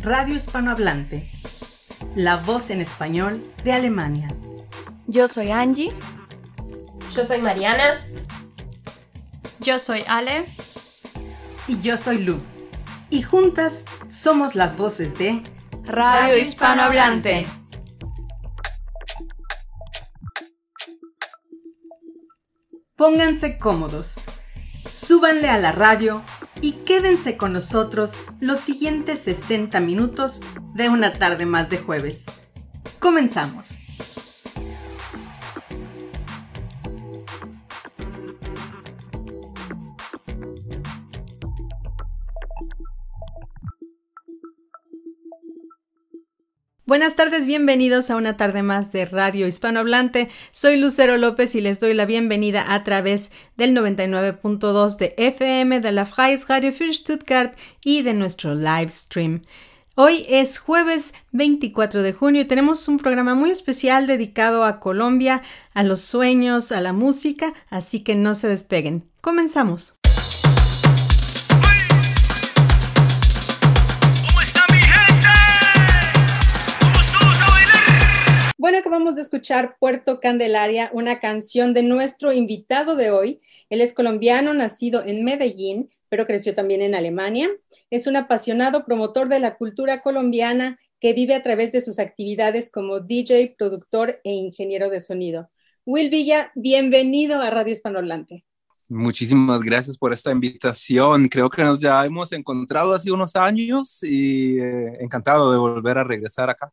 Radio Hispanohablante, la voz en español de Alemania. Yo soy Angie. Yo soy Mariana. Yo soy Ale. Y yo soy Lu. Y juntas somos las voces de Radio Hispanohablante. Pónganse cómodos, súbanle a la radio y quédense con nosotros los siguientes 60 minutos de una tarde más de jueves. Comenzamos. Buenas tardes, bienvenidos a una tarde más de Radio Hispanohablante. Soy Lucero López y les doy la bienvenida a través del 99.2 de FM de la Freies Radio für Stuttgart y de nuestro live stream. Hoy es jueves 24 de junio y tenemos un programa muy especial dedicado a Colombia, a los sueños, a la música, así que no se despeguen. Comenzamos. Acabamos de escuchar Puerto Candelaria, una canción de nuestro invitado de hoy. Él es colombiano, nacido en Medellín, pero creció también en Alemania. Es un apasionado promotor de la cultura colombiana que vive a través de sus actividades como DJ, productor e ingeniero de sonido. Will Villa, bienvenido a Radio Hispanohablante. Muchísimas gracias por esta invitación. Creo que nos ya hemos encontrado hace unos años y eh, encantado de volver a regresar acá.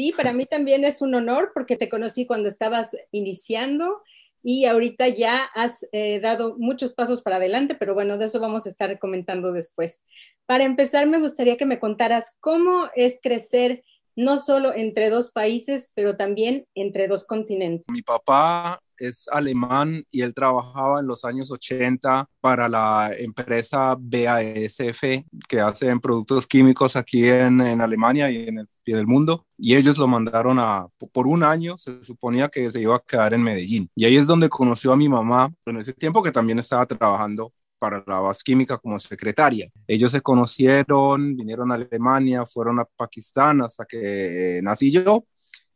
Sí, para mí también es un honor porque te conocí cuando estabas iniciando y ahorita ya has eh, dado muchos pasos para adelante, pero bueno, de eso vamos a estar comentando después. Para empezar, me gustaría que me contaras cómo es crecer no solo entre dos países, pero también entre dos continentes. Mi papá es alemán y él trabajaba en los años 80 para la empresa BASF que hacen productos químicos aquí en, en Alemania y en el pie del mundo y ellos lo mandaron a por un año se suponía que se iba a quedar en Medellín y ahí es donde conoció a mi mamá en ese tiempo que también estaba trabajando para la base química como secretaria. Ellos se conocieron, vinieron a Alemania, fueron a Pakistán hasta que eh, nací yo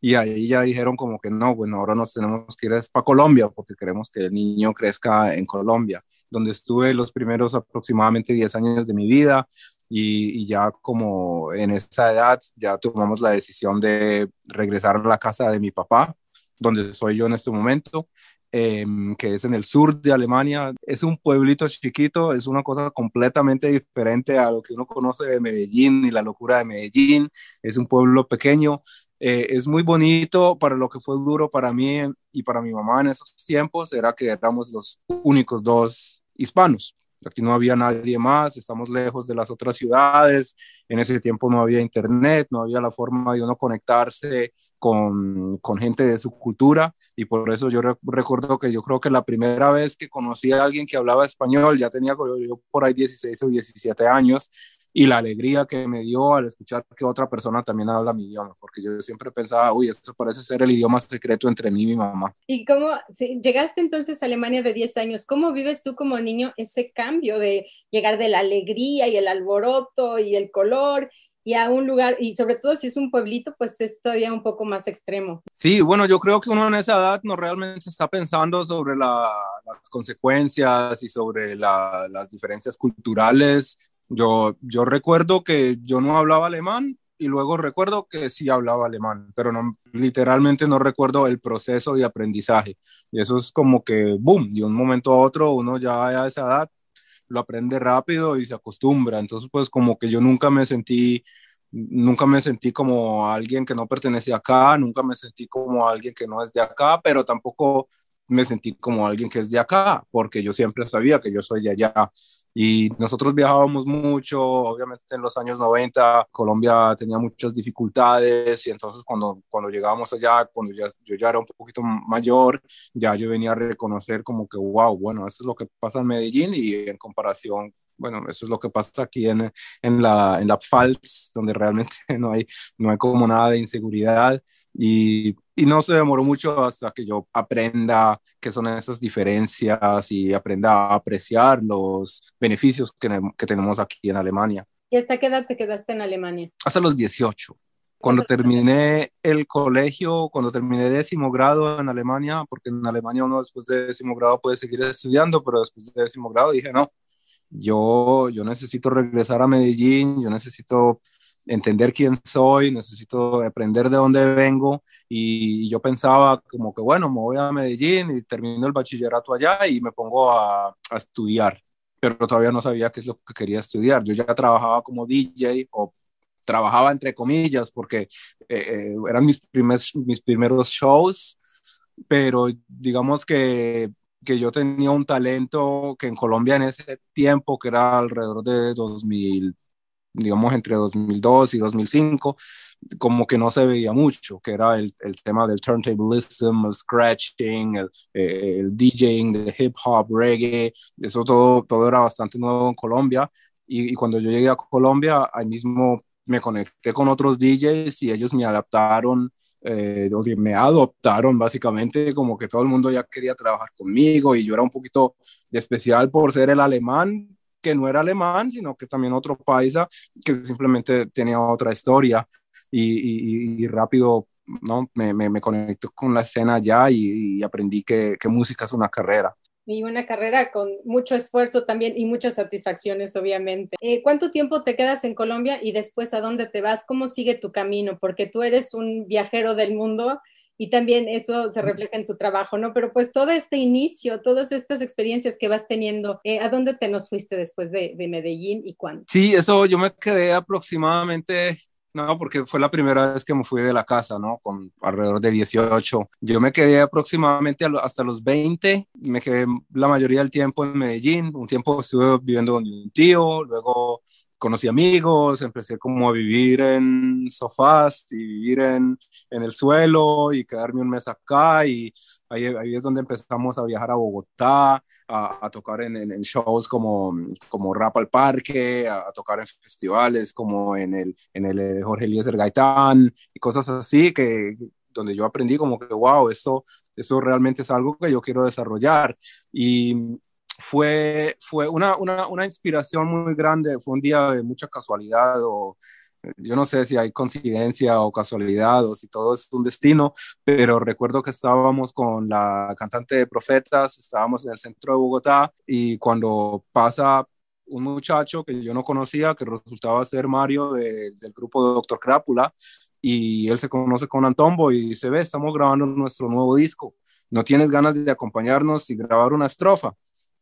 y ahí ya dijeron como que no, bueno, ahora nos tenemos que ir para Colombia porque queremos que el niño crezca en Colombia, donde estuve los primeros aproximadamente 10 años de mi vida y, ya como en esa edad ya tomamos la decisión de regresar a la casa de mi papá, donde soy yo en este momento. Eh, que es en el sur de Alemania. Es un pueblito chiquito, es una cosa completamente diferente a lo que uno conoce de Medellín y la locura de Medellín. Es un pueblo pequeño, eh, es muy bonito para lo que fue duro para mí y para mi mamá en esos tiempos, era que éramos los únicos dos hispanos. Aquí no había nadie más, estamos lejos de las otras ciudades, en ese tiempo no había internet, no había la forma de uno conectarse con, con gente de su cultura y por eso yo recuerdo que yo creo que la primera vez que conocí a alguien que hablaba español, ya tenía yo por ahí 16 o 17 años y la alegría que me dio al escuchar que otra persona también habla mi idioma, porque yo siempre pensaba, uy, esto parece ser el idioma secreto entre mí y mi mamá. ¿Y cómo, si llegaste entonces a Alemania de 10 años, cómo vives tú como niño ese cambio de llegar de la alegría y el alboroto y el color? Y a un lugar, y sobre todo si es un pueblito, pues es todavía un poco más extremo. Sí, bueno, yo creo que uno en esa edad no realmente está pensando sobre las consecuencias y sobre las diferencias culturales. Yo, yo recuerdo que yo no hablaba alemán y luego recuerdo que sí hablaba alemán, pero no, literalmente no recuerdo el proceso de aprendizaje. Y eso es como que, boom, de un momento a otro uno ya a esa edad lo aprende rápido y se acostumbra. Entonces, pues como que yo nunca me sentí, nunca me sentí como alguien que no pertenecía acá, nunca me sentí como alguien que no es de acá, pero tampoco me sentí como alguien que es de acá, porque yo siempre sabía que yo soy de allá. Y nosotros viajábamos mucho, obviamente en los años 90 Colombia tenía muchas dificultades y entonces cuando, cuando llegábamos allá, cuando ya, yo ya era un poquito mayor, ya yo venía a reconocer como que, wow, bueno, eso es lo que pasa en Medellín y en comparación bueno, eso es lo que pasa aquí en, en la, en la Pfalz, donde realmente no hay, no hay como nada de inseguridad y, y no se demoró mucho hasta que yo aprenda qué son esas diferencias y aprenda a apreciar los beneficios que, que tenemos aquí en Alemania. ¿Y hasta qué edad te quedaste en Alemania? Hasta los 18. Cuando terminé el colegio, cuando terminé décimo grado en Alemania, porque en Alemania uno después de décimo grado puede seguir estudiando, pero después de décimo grado dije, no, yo, yo necesito regresar a Medellín, yo necesito entender quién soy, necesito aprender de dónde vengo. Y yo pensaba como que bueno, me voy a Medellín y termino el bachillerato allá y me pongo a, estudiar, pero todavía no sabía qué es lo que quería estudiar. Yo ya trabajaba como DJ o trabajaba entre comillas porque eh, eh, eran mis, primeros mis primeros shows, pero digamos que que yo tenía un talento que en Colombia en ese tiempo, que era alrededor de 2000, digamos entre 2002 y 2005, como que no se veía mucho, que era el, el tema del turntablism, el scratching, el, eh, el, DJing de hip hop, reggae, eso todo, todo era bastante nuevo en Colombia. Y, y cuando yo llegué a Colombia, ahí mismo me conecté con otros DJs y ellos me adaptaron, eh, me adoptaron básicamente, como que todo el mundo ya quería trabajar conmigo y yo era un poquito especial por ser el alemán, que no era alemán, sino que también otro paisa que simplemente tenía otra historia y, y, rápido ¿no? me, me, me, conecté con la escena ya y, y aprendí que, que música es una carrera y una carrera con mucho esfuerzo también y muchas satisfacciones, obviamente. Eh, ¿Cuánto tiempo te quedas en Colombia y después a dónde te vas? ¿Cómo sigue tu camino? Porque tú eres un viajero del mundo y también eso se refleja en tu trabajo, ¿no? Pero pues todo este inicio, todas estas experiencias que vas teniendo, eh, ¿a dónde te nos fuiste después de, de Medellín y cuándo? Sí, eso yo me quedé aproximadamente no, porque fue la primera vez que me fui de la casa, ¿no? Con alrededor de 18. Yo me quedé aproximadamente hasta los 20, me quedé la mayoría del tiempo en Medellín, un tiempo estuve viviendo con un tío, luego conocí amigos, empecé como a vivir en sofás y vivir en, en el suelo y quedarme un mes acá y ahí, ahí es donde empezamos a viajar a Bogotá, a, a tocar en, en, shows como, como Rap al Parque, a, a, tocar en festivales como en el, en el eh, Jorge Eliezer Gaitán y cosas así que donde yo aprendí como que, wow, eso, eso realmente es algo que yo quiero desarrollar. Y, fue, fue una, una, inspiración muy grande, fue un día de mucha casualidad o yo no sé si hay coincidencia o casualidad o si todo es un destino, pero recuerdo que estábamos con la cantante de Profetas, estábamos en el centro de Bogotá y cuando pasa un muchacho que yo no conocía, que resultaba ser Mario de, del grupo Doctor Crápula, y él se conoce con Antombo y dice, ve, estamos grabando nuestro nuevo disco, ¿no tienes ganas de acompañarnos y grabar una estrofa?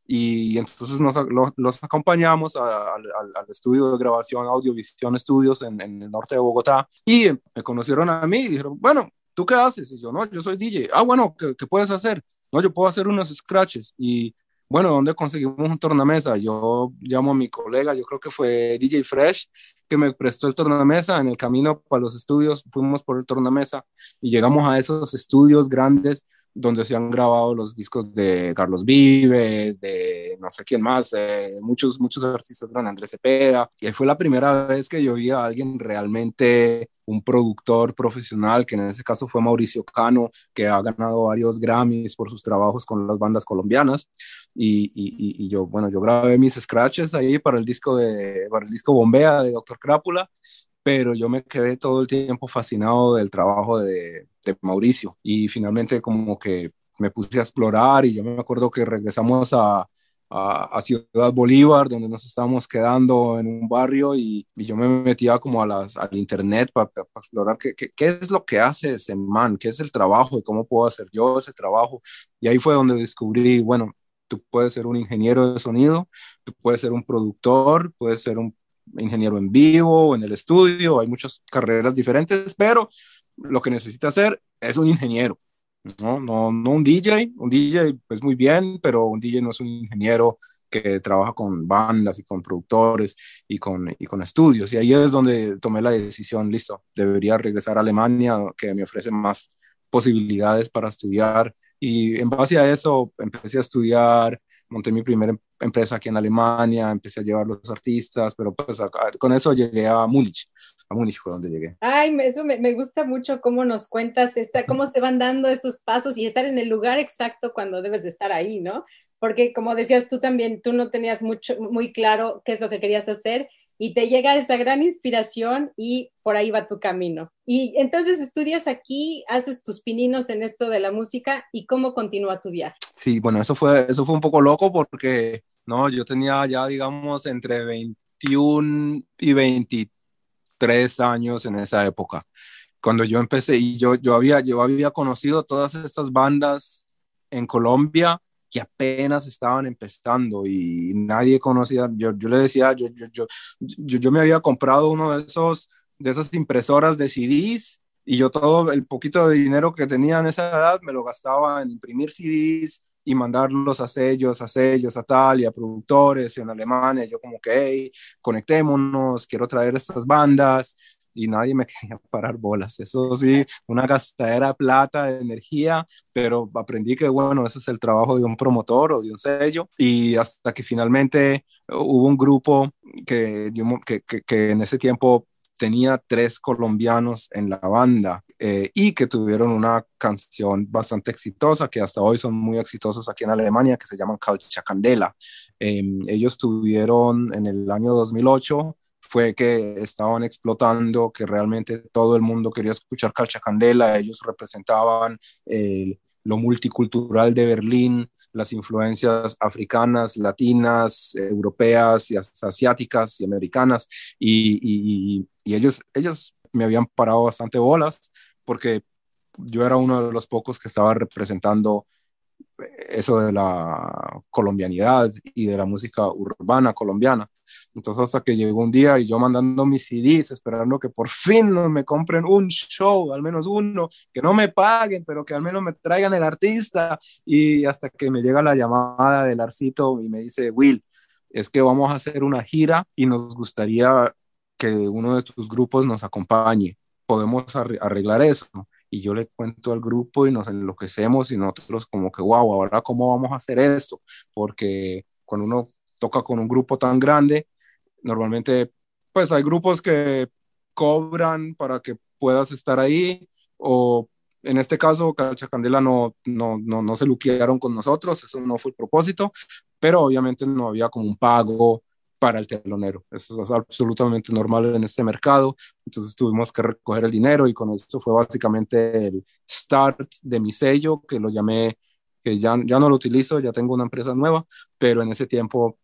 Y entonces nos, los, acompañamos al, estudio de grabación Audiovisión Estudios en, el norte de Bogotá y me conocieron a mí y dijeron, bueno, ¿tú qué haces? Y yo, no, yo soy DJ. Ah, bueno, ¿qué, qué puedes hacer? No, yo puedo hacer unos scratches y bueno, ¿dónde conseguimos un tornamesa? Yo llamo a mi colega, yo creo que fue DJ Fresh, que me prestó el tornamesa. En el camino para los estudios fuimos por el tornamesa y llegamos a esos estudios grandes donde se han grabado los discos de Carlos Vives, de no sé quién más, eh, muchos, muchos artistas, gran Andrés Cepeda, y fue la primera vez que yo vi a alguien realmente, un productor profesional, que en ese caso fue Mauricio Cano, que ha ganado varios Grammys por sus trabajos con las bandas colombianas, y, y, yo, bueno, yo grabé mis scratches ahí para el disco de, para el disco Bombea de Doctor Crápula, pero yo me quedé todo el tiempo fascinado del trabajo de, de Mauricio y finalmente como que me puse a explorar y yo me acuerdo que regresamos a, a, Ciudad Bolívar, donde nos estábamos quedando en un barrio y, yo me metía como a las, al internet para pa, pa explorar qué, qué, qué, es lo que hace ese man, qué es el trabajo y cómo puedo hacer yo ese trabajo. Y ahí fue donde descubrí, bueno, tú puedes ser un ingeniero de sonido, tú puedes ser un productor, puedes ser un ingeniero en vivo o en el estudio, hay muchas carreras diferentes, pero lo que necesita hacer es un ingeniero, ¿no? No, no un DJ, un DJ pues muy bien, pero un DJ no es un ingeniero que trabaja con bandas y con productores y con, y con estudios. Y ahí es donde tomé la decisión, listo, debería regresar a Alemania, que me ofrece más posibilidades para estudiar. Y en base a eso empecé a estudiar monté mi primera em-, empresa aquí en Alemania, empecé a llevar los artistas, pero pues acá, con eso llegué a Múnich, a Múnich fue donde llegué. Ay, eso me, me, gusta mucho cómo nos cuentas, esta, cómo se van dando esos pasos y estar en el lugar exacto cuando debes de estar ahí, ¿no? Porque como decías tú también, tú no tenías mucho, muy claro qué es lo que querías hacer y te llega esa gran inspiración y por ahí va tu camino. Y entonces estudias aquí, haces tus pininos en esto de la música y cómo continúa tu viaje. Sí, bueno, eso fue, eso fue un poco loco porque, no, yo tenía ya, digamos, entre 21 y 23 años en esa época. Cuando yo empecé y yo, yo, había, yo había conocido todas estas bandas en Colombia que apenas estaban empezando y nadie conocía, yo, yo le decía, yo, yo, yo, yo, me había comprado uno de esos, de esas impresoras de CDs y yo todo el poquito de dinero que tenía en esa edad me lo gastaba en imprimir CDs y mandarlos a sellos, a sellos, a tal, y a productores en Alemania. Yo como que, hey, conectémonos, quiero traer estas bandas y nadie me quería parar bolas. Eso sí, una gastadera de plata, de energía, pero aprendí que, bueno, eso es el trabajo de un promotor o de un sello. Y hasta que finalmente hubo un grupo que, que, que, en ese tiempo tenía tres colombianos en la banda eh, y que tuvieron una canción bastante exitosa, que hasta hoy son muy exitosos aquí en Alemania, que se llaman Calcha Candela. Em, ellos tuvieron en el año 2008 fue que estaban explotando, que realmente todo el mundo quería escuchar Calcha Candela, ellos representaban eh, lo multicultural de Berlín, las influencias africanas, latinas, europeas y asiáticas y americanas, y, y, ellos, ellos me habían parado bastante bolas porque yo era uno de los pocos que estaba representando eso de la colombianidad y de la música urbana colombiana. Entonces hasta que llegó un día y yo mandando mis CDs, esperando que por fin me compren un show, al menos uno, que no me paguen, pero que al menos me traigan el artista. Y hasta que me llega la llamada del Arcito y me dice, Will, es que vamos a hacer una gira y nos gustaría que uno de tus grupos nos acompañe. Podemos arreglar eso y yo le cuento al grupo y nos enloquecemos y nosotros como que, wow, ahora cómo vamos a hacer esto, porque cuando uno toca con un grupo tan grande, normalmente pues hay grupos que cobran para que puedas estar ahí o en este caso Calcha Candela no, no, no, no se luquearon con nosotros, eso no fue el propósito, pero obviamente no había como un pago para el telonero. Eso es absolutamente normal en este mercado. Entonces tuvimos que recoger el dinero y con eso fue básicamente el start de mi sello, que lo llamé, que ya, ya no lo utilizo, ya tengo una empresa nueva, pero en ese tiempo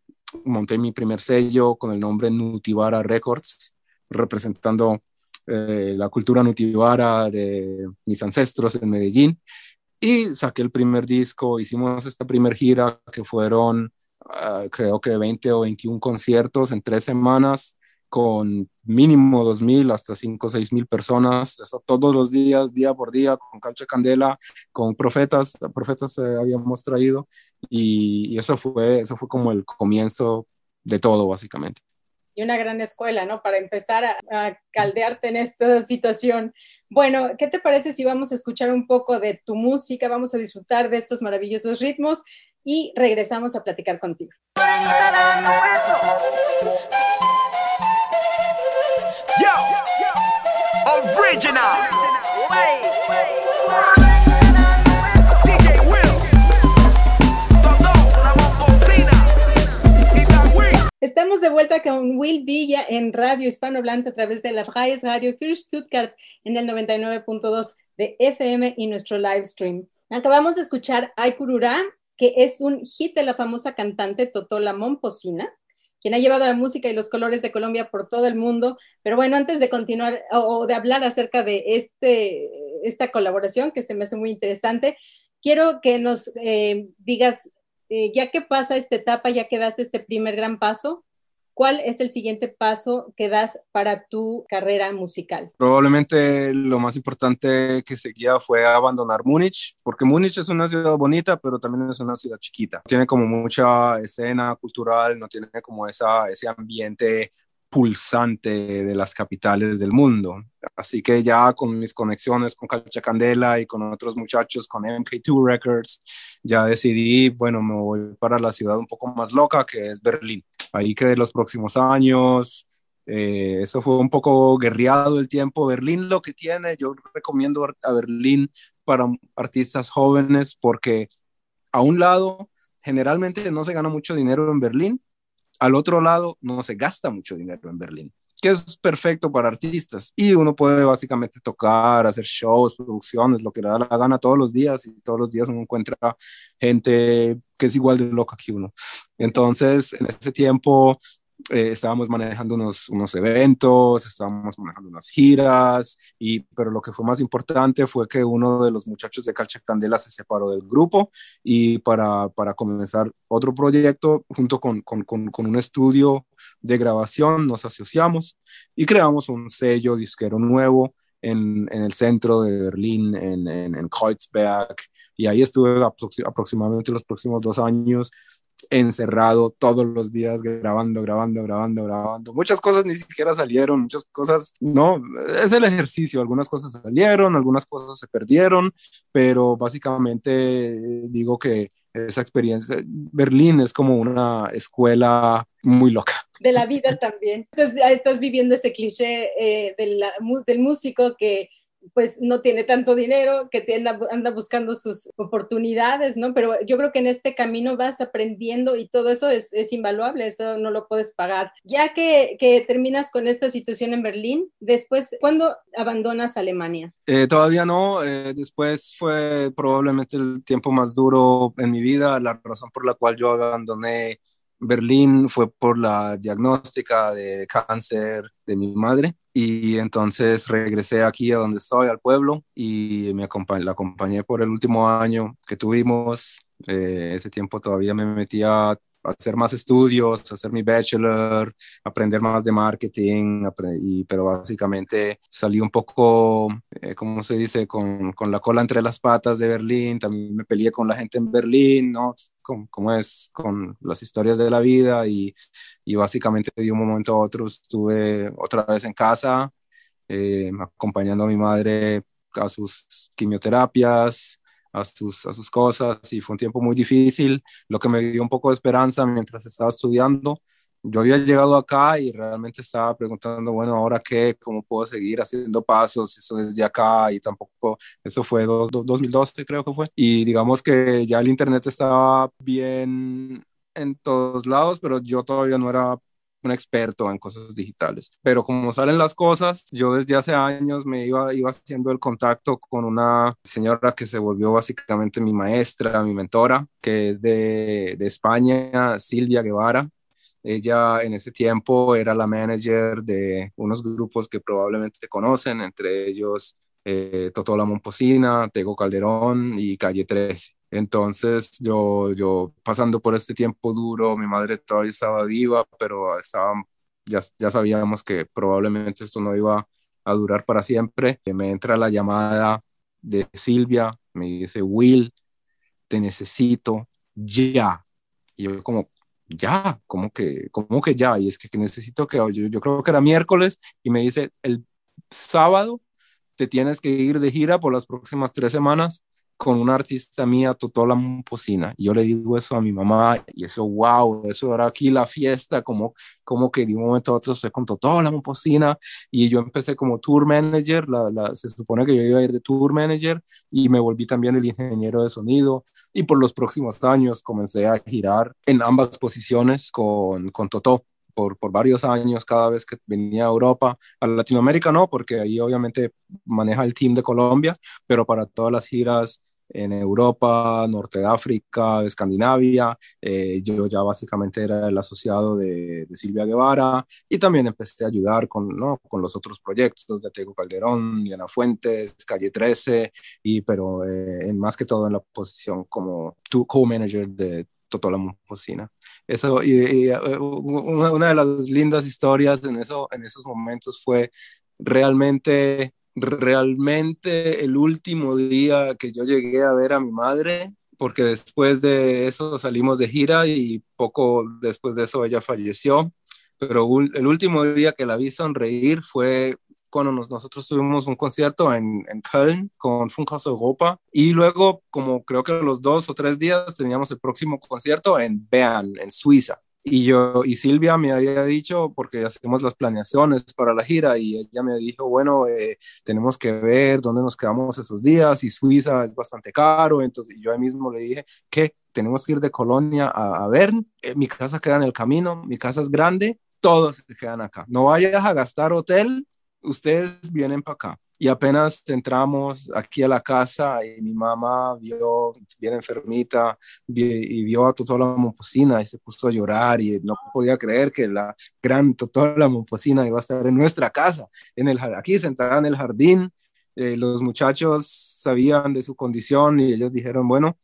monté mi primer sello con el nombre Nutivara Records, representando eh, la cultura nutivara de mis ancestros en Medellín. Y saqué el primer disco, hicimos esta primer gira que fueron Ah, creo que 20 o 21 conciertos en tres semanas con mínimo 2.000 hasta 5 o 6.000 personas, eso todos los días, día por día, con Calcha Candela, con profetas, profetas eh, habíamos traído y, y, eso, fue, eso fue como el comienzo de todo, básicamente. Y una gran escuela, ¿no? Para empezar a, a caldearte en esta situación. Bueno, ¿qué te parece si vamos a escuchar un poco de tu música? Vamos a disfrutar de estos maravillosos ritmos y regresamos a platicar contigo. Estamos de vuelta con Will Villa en Radio Hispanohablante a través de la Freies Radio für Stuttgart en el 99.2 de FM y nuestro live stream. Acabamos de escuchar Aikurura que es un hit de la famosa cantante Totola Momposina, quien ha llevado la música y los colores de Colombia por todo el mundo. Pero bueno, antes de continuar o, de hablar acerca de este, esta colaboración, que se me hace muy interesante, quiero que nos eh, digas, eh, ya que pasa esta etapa, ya que das este primer gran paso, ¿Cuál es el siguiente paso que das para tu carrera musical? Probablemente lo más importante que seguía fue abandonar Múnich, porque Múnich es una ciudad bonita, pero también es una ciudad chiquita. Tiene como mucha escena cultural, no tiene como esa, ese ambiente pulsante de las capitales del mundo. Así que ya con mis conexiones con Calcha Candela y con otros muchachos, con MK2 Records, ya decidí, bueno, me voy para la ciudad un poco más loca, que es Berlín ahí que los próximos años. Eh, eso fue un poco guerreado el tiempo. Berlín lo que tiene, yo recomiendo a Berlín para artistas jóvenes porque a un lado, generalmente no se gana mucho dinero en Berlín, al otro lado no se gasta mucho dinero en Berlín que es perfecto para artistas. Y uno puede básicamente tocar, hacer shows, producciones, lo que le da la gana todos los días y todos los días uno encuentra gente que es igual de loca que uno. Entonces, en ese tiempo eh, estábamos manejando unos, unos eventos, estábamos manejando unas giras, y, pero lo que fue más importante fue que uno de los muchachos de Calcha Candela se separó del grupo y para, para comenzar otro proyecto junto con, con, con, un estudio de grabación nos asociamos y creamos un sello disquero nuevo en, en, el centro de Berlín, en, en, en Kreuzberg, y ahí estuve aproximadamente los próximos dos años encerrado todos los días grabando, grabando, grabando, grabando. Muchas cosas ni siquiera salieron, muchas cosas, no, es el ejercicio, algunas cosas salieron, algunas cosas se perdieron, pero básicamente eh, digo que esa experiencia, Berlín es como una escuela muy loca. De la vida también. Entonces, estás viviendo ese cliché eh, del músico que pues no tiene tanto dinero, que anda, anda buscando sus oportunidades, ¿no? Pero yo creo que en este camino vas aprendiendo y todo eso es, es invaluable, eso no lo puedes pagar. Ya que, que, terminas con esta situación en Berlín, después, ¿cuándo abandonas Alemania? Eh, todavía no, eh, después fue probablemente el tiempo más duro en mi vida, la razón por la cual yo abandoné Berlín fue por la diagnóstica de cáncer de mi madre y entonces regresé aquí a donde estoy, al pueblo, y me la acompañé por el último año que tuvimos. Eh, ese tiempo todavía me metía hacer más estudios, hacer mi bachelor, aprender más de marketing, y, pero básicamente salí un poco, eh, ¿cómo se dice?, con, con, la cola entre las patas de Berlín, también me peleé con la gente en Berlín, ¿no? Como, es con las historias de la vida y, y, básicamente de un momento a otro estuve otra vez en casa, eh, acompañando a mi madre a sus quimioterapias, a sus, a sus cosas y fue un tiempo muy difícil, lo que me dio un poco de esperanza mientras estaba estudiando. Yo había llegado acá y realmente estaba preguntando, bueno, ahora qué, cómo puedo seguir haciendo pasos, eso desde acá y tampoco, eso fue dos, 2012 creo que fue. Y digamos que ya el Internet estaba bien en todos lados, pero yo todavía no era un experto en cosas digitales. Pero como salen las cosas, yo desde hace años me iba, iba haciendo el contacto con una señora que se volvió básicamente mi maestra, mi mentora, que es de, de España, Silvia Guevara. Ella en ese tiempo era la manager de unos grupos que probablemente conocen, entre ellos eh, Totola Momposina, Tego Calderón y Calle 13. Entonces yo, yo pasando por este tiempo duro, mi madre todavía estaba viva, pero estaba, ya, ya sabíamos que probablemente esto no iba a durar para siempre. Me entra la llamada de Silvia, me dice, Will, te necesito ya. Y yo como, ya, como que, como que ya? Y es que, necesito que, yo, yo creo que era miércoles, y me dice, el sábado te tienes que ir de gira por las próximas tres semanas con una artista mía, Totola Momposina. Yo le digo eso a mi mamá y eso, wow, eso era aquí la fiesta, como, como que de un momento a otro se con Totola Momposina y yo empecé como tour manager, la, se supone que yo iba a ir de tour manager y me volví también el ingeniero de sonido y por los próximos años comencé a girar en ambas posiciones con, con Totó. Por, por, varios años cada vez que venía a Europa, a Latinoamérica no, porque ahí obviamente maneja el team de Colombia, pero para todas las giras en Europa, Norte de África, Escandinavia. Eh, yo ya básicamente era el asociado de, Silvia Guevara y también empecé a ayudar con, ¿no? con los otros proyectos de Tego Calderón, Diana Fuentes, Calle 13, y, pero eh, en más que todo en la posición como co-manager de Totola Mufosina. Eso, y, eh, una, una, de las lindas historias en, eso, en esos momentos fue realmente realmente el último día que yo llegué a ver a mi madre, porque después de eso salimos de gira y poco después de eso ella falleció, pero el último día que la vi sonreír fue cuando nosotros tuvimos un concierto en, en Köln con Funkhaus Europa y luego como creo que los dos o tres días teníamos el próximo concierto en Bern, en Suiza. Y yo, y Silvia me había dicho, porque hacemos las planeaciones para la gira, y ella me dijo, bueno, eh, tenemos que ver dónde nos quedamos esos días, y Suiza es bastante caro, entonces yo ahí mismo le dije, ¿qué? tenemos que ir de Colonia a, a ver, eh, mi casa queda en el camino, mi casa es grande, todos se quedan acá. No vayas a gastar hotel, ustedes vienen para acá. Y apenas entramos aquí a la casa y mi mamá vio bien enfermita y vio a toda la momposina y se puso a llorar y no podía creer que la gran toda la momposina iba a estar en nuestra casa, en el, aquí sentada en el jardín. Eh, los muchachos sabían de su condición y ellos dijeron, bueno,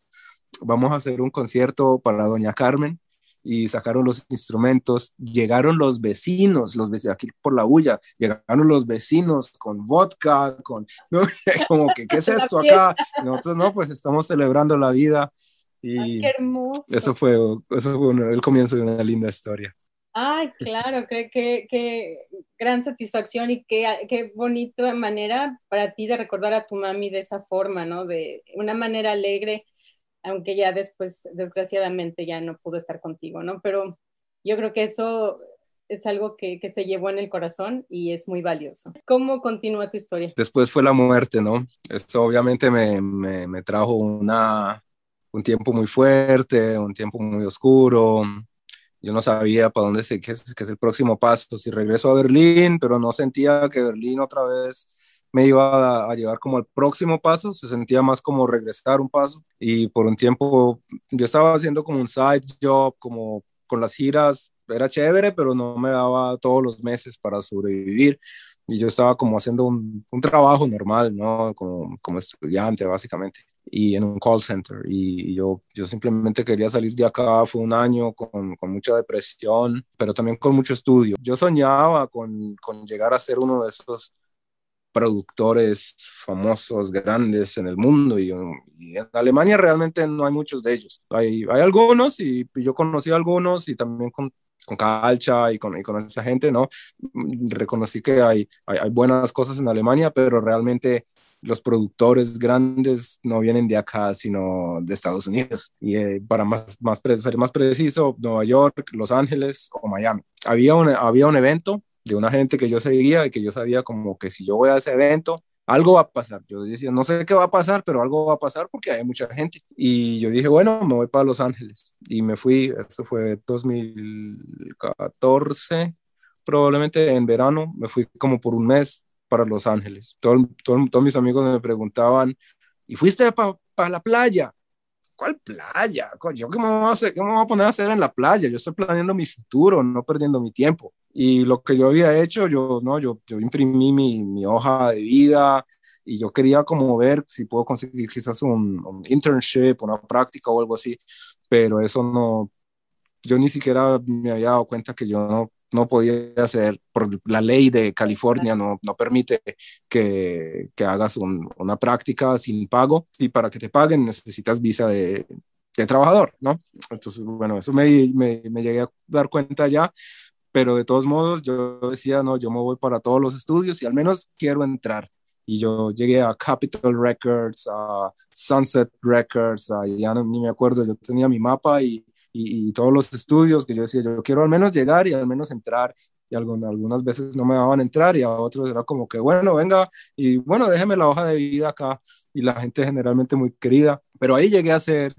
vamos a hacer un concierto para doña Carmen y sacaron los instrumentos, llegaron los vecinos, los vecinos aquí por la bulla, llegaron los vecinos con vodka, con, ¿no? como que, ¿qué es esto acá? Nosotros no, pues estamos celebrando la vida y qué hermoso. eso fue, eso fue el comienzo de una linda historia. Ay, claro, creo que, que gran satisfacción y qué, qué bonita manera para ti de recordar a tu mami de esa forma, ¿no? De una manera alegre aunque ya después, desgraciadamente, ya no pudo estar contigo, ¿no? Pero yo creo que eso es algo que, se llevó en el corazón y es muy valioso. ¿Cómo continúa tu historia? Después fue la muerte, ¿no? Esto obviamente me, trajo un tiempo muy fuerte, un tiempo muy oscuro. Yo no sabía para dónde se, qué es el próximo paso, si regreso a Berlín, pero no sentía que Berlín otra vez me iba a, llevar como al próximo paso, se sentía más como regresar un paso y por un tiempo yo estaba haciendo como un side job, como con las giras, era chévere, pero no me daba todos los meses para sobrevivir y yo estaba como haciendo un, un trabajo normal, ¿no? Como, como estudiante básicamente y en un call center y yo, yo simplemente quería salir de acá, fue un año con, con, mucha depresión, pero también con mucho estudio. Yo soñaba con, con llegar a ser uno de esos productores famosos, grandes en el mundo y, en Alemania realmente no hay muchos de ellos. Hay, hay algunos y, yo conocí algunos y también con, con Calcha y con, esa gente, ¿no? Reconocí que hay, hay, buenas cosas en Alemania, pero realmente los productores grandes no vienen de acá, sino de Estados Unidos. Y eh, para más, más, ser más preciso, Nueva York, Los Ángeles o Miami. Había había un evento de una gente que yo seguía y que yo sabía como que si yo voy a ese evento, algo va a pasar. Yo decía, no sé qué va a pasar, pero algo va a pasar porque hay mucha gente. Y yo dije, bueno, me voy para Los Ángeles. Y me fui, eso fue 2014, probablemente en verano, me fui como por un mes para Los Ángeles. todos mis amigos me preguntaban, ¿y fuiste para la playa? ¿Cuál playa? ¿Yo qué me, voy a qué me voy a poner a hacer en la playa? Yo estoy planeando mi futuro, no perdiendo mi tiempo. Y lo que yo había hecho, yo, no, yo, yo imprimí mi, mi hoja de vida y yo quería como ver si puedo conseguir quizás un, un, internship, una práctica o algo así, pero eso no, yo ni siquiera me había dado cuenta que yo no, no podía hacer, por la ley de California no, no permite que, que hagas un, una práctica sin pago y para que te paguen necesitas visa de, de trabajador, ¿no? Entonces, bueno, eso me, me, me llegué a dar cuenta ya pero de todos modos yo decía, no, yo me voy para todos los estudios y al menos quiero entrar. Y yo llegué a Capitol Records, a Sunset Records, a, ya no, ni me acuerdo, yo tenía mi mapa y, y, y, todos los estudios que yo decía, yo quiero al menos llegar y al menos entrar. Y algunas, algunas veces no me daban entrar y a otros era como que, bueno, venga, y bueno, déjeme la hoja de vida acá. Y la gente generalmente muy querida. Pero ahí llegué a ser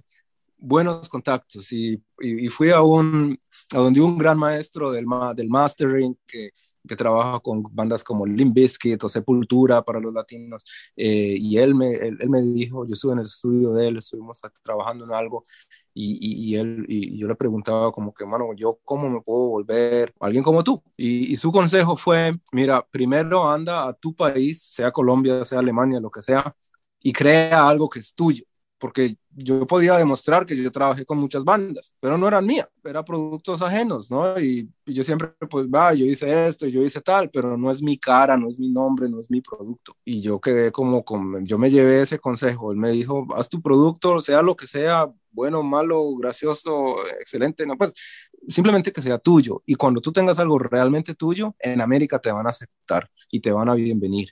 buenos contactos y, y, y, fui a un, a donde un gran maestro del, del mastering que, que trabaja con bandas como Limp Bizkit o Sepultura para los latinos, eh, y él me, él, él, me dijo, yo estuve en el estudio de él, estuvimos trabajando en algo, y, y, y él, y yo le preguntaba como que, mano, ¿yo cómo me puedo volver alguien como tú? Y, su consejo fue, mira, primero anda a tu país, sea Colombia, sea Alemania, lo que sea, y crea algo que es tuyo porque yo podía demostrar que yo trabajé con muchas bandas, pero no eran mías, eran productos ajenos, ¿no? Y, y, yo siempre, pues, va, yo hice esto, yo hice tal, pero no es mi cara, no es mi nombre, no es mi producto. Y yo quedé como, como yo me llevé ese consejo, él me dijo, haz tu producto, sea lo que sea, bueno, malo, gracioso, excelente, no, pues simplemente que sea tuyo. Y cuando tú tengas algo realmente tuyo, en América te van a aceptar y te van a bienvenir.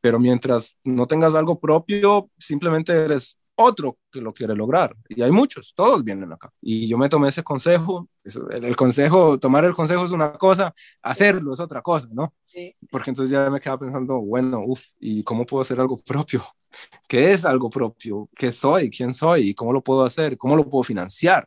Pero mientras no tengas algo propio, simplemente eres otro que lo quiere lograr. Y hay muchos, todos vienen acá. Y yo me tomé ese consejo. El, el consejo, tomar el consejo es una cosa, hacerlo es otra cosa, ¿no? Sí. Porque entonces ya me quedaba pensando, bueno, uff, ¿y cómo puedo hacer algo propio? ¿Qué es algo propio? ¿Qué soy? ¿Quién soy? ¿Cómo lo puedo hacer? ¿Cómo lo puedo financiar?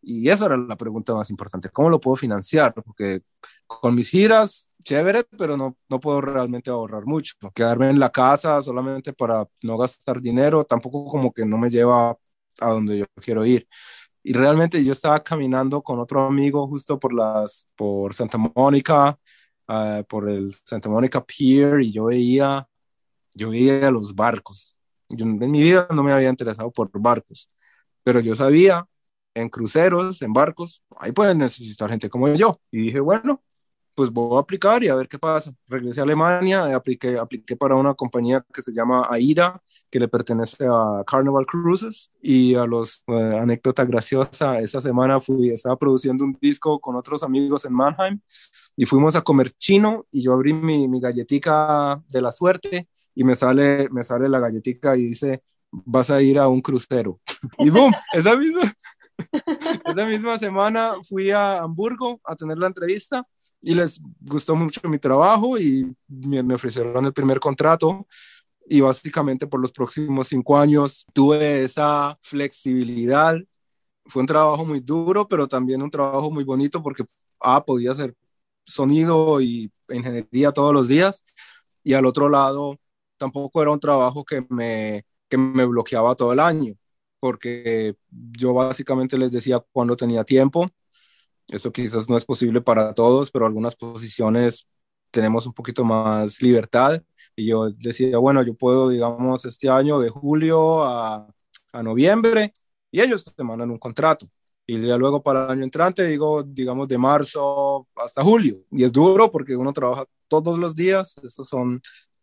Y esa era la pregunta más importante, ¿cómo lo puedo financiar? Porque con mis giras, chévere, pero no, no puedo realmente ahorrar mucho. Quedarme en la casa solamente para no gastar dinero, tampoco como que no me lleva a donde yo quiero ir. Y realmente yo estaba caminando con otro amigo justo por, las, por Santa Mónica, uh, por el Santa Mónica Pier, y yo veía, yo veía los barcos. Yo, en mi vida no me había interesado por barcos, pero yo sabía en cruceros, en barcos, ahí pueden necesitar gente como yo. Y dije, bueno, pues voy a aplicar y a ver qué pasa. Regresé a Alemania, apliqué, apliqué para una compañía que se llama AIDA, que le pertenece a Carnival Cruises. Y a los, eh, anécdota graciosa, esa semana fui, estaba produciendo un disco con otros amigos en Mannheim y fuimos a comer chino y yo abrí mi, mi galletica de la suerte y me sale, me sale la galletica y dice, vas a ir a un crucero. y boom, esa misma, esa misma semana fui a Hamburgo a tener la entrevista y les gustó mucho mi trabajo y me, ofrecieron el primer contrato. Y básicamente por los próximos cinco años tuve esa flexibilidad. Fue un trabajo muy duro, pero también un trabajo muy bonito porque ah, podía hacer sonido y ingeniería todos los días. Y al otro lado tampoco era un trabajo que me, que me bloqueaba todo el año porque yo básicamente les decía cuando tenía tiempo eso quizás no es posible para todos, pero algunas posiciones tenemos un poquito más libertad. Y yo decía, bueno, yo puedo, digamos, este año de julio a, noviembre y ellos te mandan un contrato. Y ya luego para el año entrante, digo, digamos, de marzo hasta julio. Y es duro porque uno trabaja todos los días. Esos son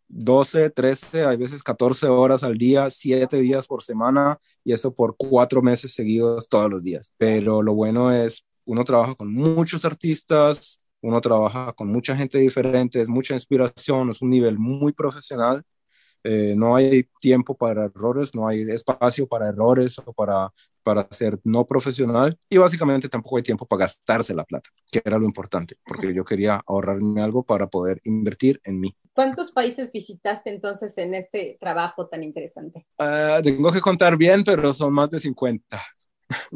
12, 13, hay veces 14 horas al día, 7 días por semana y eso por cuatro meses seguidos todos los días. Pero lo bueno es uno trabaja con muchos artistas, uno trabaja con mucha gente diferente, es mucha inspiración, es un nivel muy profesional. Eh, no hay tiempo para errores, no hay espacio para errores o para, para ser no profesional y básicamente tampoco hay tiempo para gastarse la plata, que era lo importante, porque yo quería ahorrarme algo para poder invertir en mí. ¿Cuántos países visitaste entonces en este trabajo tan interesante? Uh, tengo que contar bien, pero son más de 50.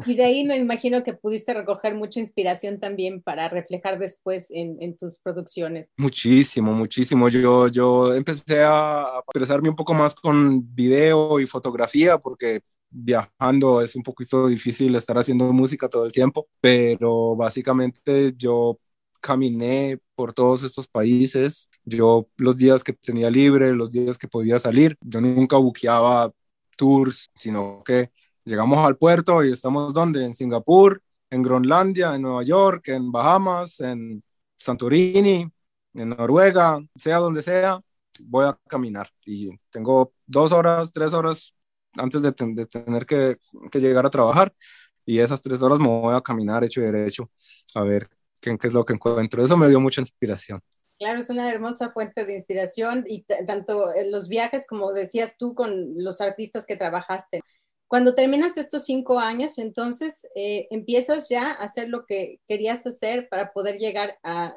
Y de ahí me imagino que pudiste recoger mucha inspiración también para reflejar después en, tus producciones. Muchísimo, muchísimo. Yo, yo empecé a expresarme un poco más con video y fotografía porque viajando es un poquito difícil estar haciendo música todo el tiempo, pero básicamente yo caminé por todos estos países. Yo los días que tenía libre, los días que podía salir, yo nunca buqueaba tours, sino que Llegamos al puerto y estamos donde? En Singapur, en Groenlandia, en Nueva York, en Bahamas, en Santorini, en Noruega, sea donde sea, voy a caminar. Y tengo dos horas, tres horas antes de, tener que, llegar a trabajar. Y esas tres horas me voy a caminar hecho y derecho a ver qué, qué es lo que encuentro. Eso me dio mucha inspiración. Claro, es una hermosa fuente de inspiración y tanto los viajes como decías tú con los artistas que trabajaste. Cuando terminas estos cinco años, entonces eh, empiezas ya a hacer lo que querías hacer para poder llegar a,